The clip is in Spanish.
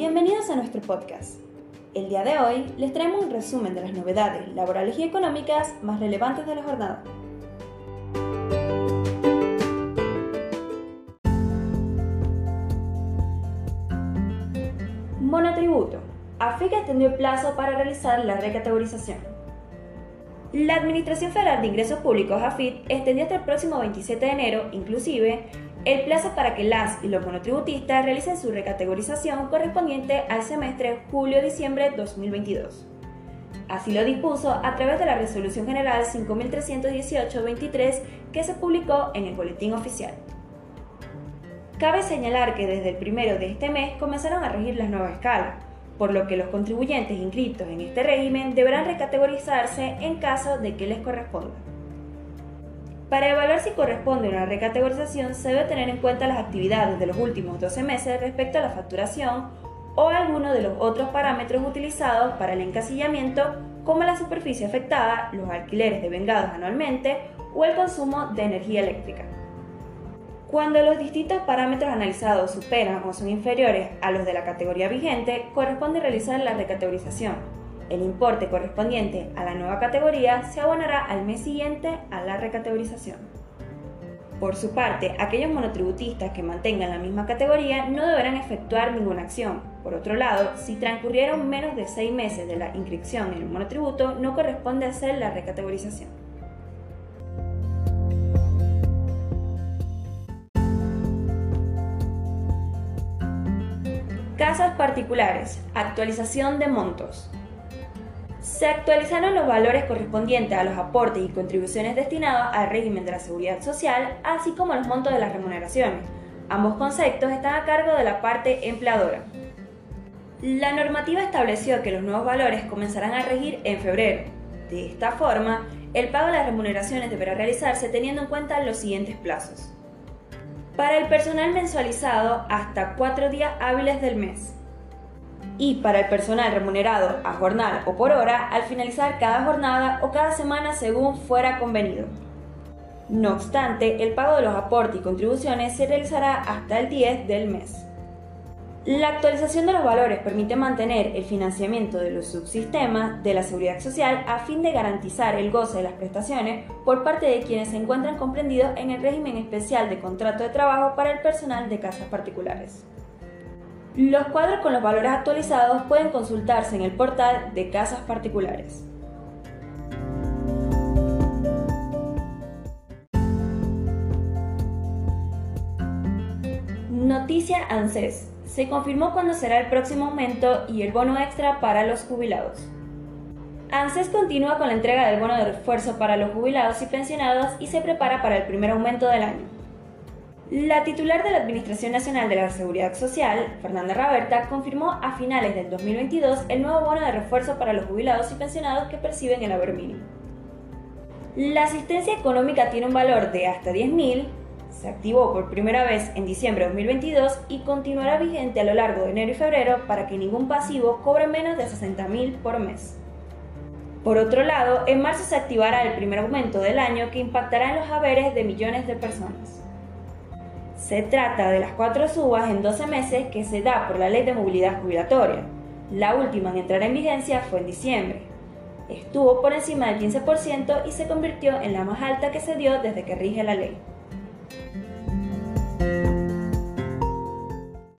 Bienvenidos a nuestro podcast. El día de hoy les traemos un resumen de las novedades laborales y económicas más relevantes de la jornada. Monotributo. AFIC extendió el plazo para realizar la recategorización. La Administración Federal de Ingresos Públicos, AFIP, extendió hasta el próximo 27 de enero, inclusive, el plazo para que las y los monotributistas realicen su recategorización correspondiente al semestre julio-diciembre 2022. Así lo dispuso a través de la Resolución General 5318-23 que se publicó en el Boletín Oficial. Cabe señalar que desde el primero de este mes comenzaron a regir las nuevas escalas, por lo que los contribuyentes inscritos en este régimen deberán recategorizarse en caso de que les corresponda. Para evaluar si corresponde una recategorización se debe tener en cuenta las actividades de los últimos 12 meses respecto a la facturación o alguno de los otros parámetros utilizados para el encasillamiento como la superficie afectada, los alquileres devengados anualmente o el consumo de energía eléctrica. Cuando los distintos parámetros analizados superan o son inferiores a los de la categoría vigente, corresponde realizar la recategorización. El importe correspondiente a la nueva categoría se abonará al mes siguiente a la recategorización. Por su parte, aquellos monotributistas que mantengan la misma categoría no deberán efectuar ninguna acción. Por otro lado, si transcurrieron menos de seis meses de la inscripción en el monotributo, no corresponde hacer la recategorización. Casas particulares. Actualización de montos. Se actualizaron los valores correspondientes a los aportes y contribuciones destinados al régimen de la seguridad social, así como los montos de las remuneraciones. Ambos conceptos están a cargo de la parte empleadora. La normativa estableció que los nuevos valores comenzarán a regir en febrero. De esta forma, el pago de las remuneraciones deberá realizarse teniendo en cuenta los siguientes plazos. Para el personal mensualizado, hasta cuatro días hábiles del mes. Y para el personal remunerado a jornal o por hora, al finalizar cada jornada o cada semana según fuera convenido. No obstante, el pago de los aportes y contribuciones se realizará hasta el 10 del mes. La actualización de los valores permite mantener el financiamiento de los subsistemas de la seguridad social a fin de garantizar el goce de las prestaciones por parte de quienes se encuentran comprendidos en el régimen especial de contrato de trabajo para el personal de casas particulares. Los cuadros con los valores actualizados pueden consultarse en el portal de casas particulares. Noticia ANSES se confirmó cuándo será el próximo aumento y el bono extra para los jubilados. ANSES continúa con la entrega del bono de refuerzo para los jubilados y pensionados y se prepara para el primer aumento del año. La titular de la Administración Nacional de la Seguridad Social, Fernanda Raberta, confirmó a finales del 2022 el nuevo bono de refuerzo para los jubilados y pensionados que perciben el haber mínimo. La asistencia económica tiene un valor de hasta 10.000 se activó por primera vez en diciembre de 2022 y continuará vigente a lo largo de enero y febrero para que ningún pasivo cobre menos de 60.000 por mes. Por otro lado, en marzo se activará el primer aumento del año que impactará en los haberes de millones de personas. Se trata de las cuatro subas en 12 meses que se da por la Ley de Movilidad Jubilatoria. La última en entrar en vigencia fue en diciembre. Estuvo por encima del 15% y se convirtió en la más alta que se dio desde que rige la ley. Thank you.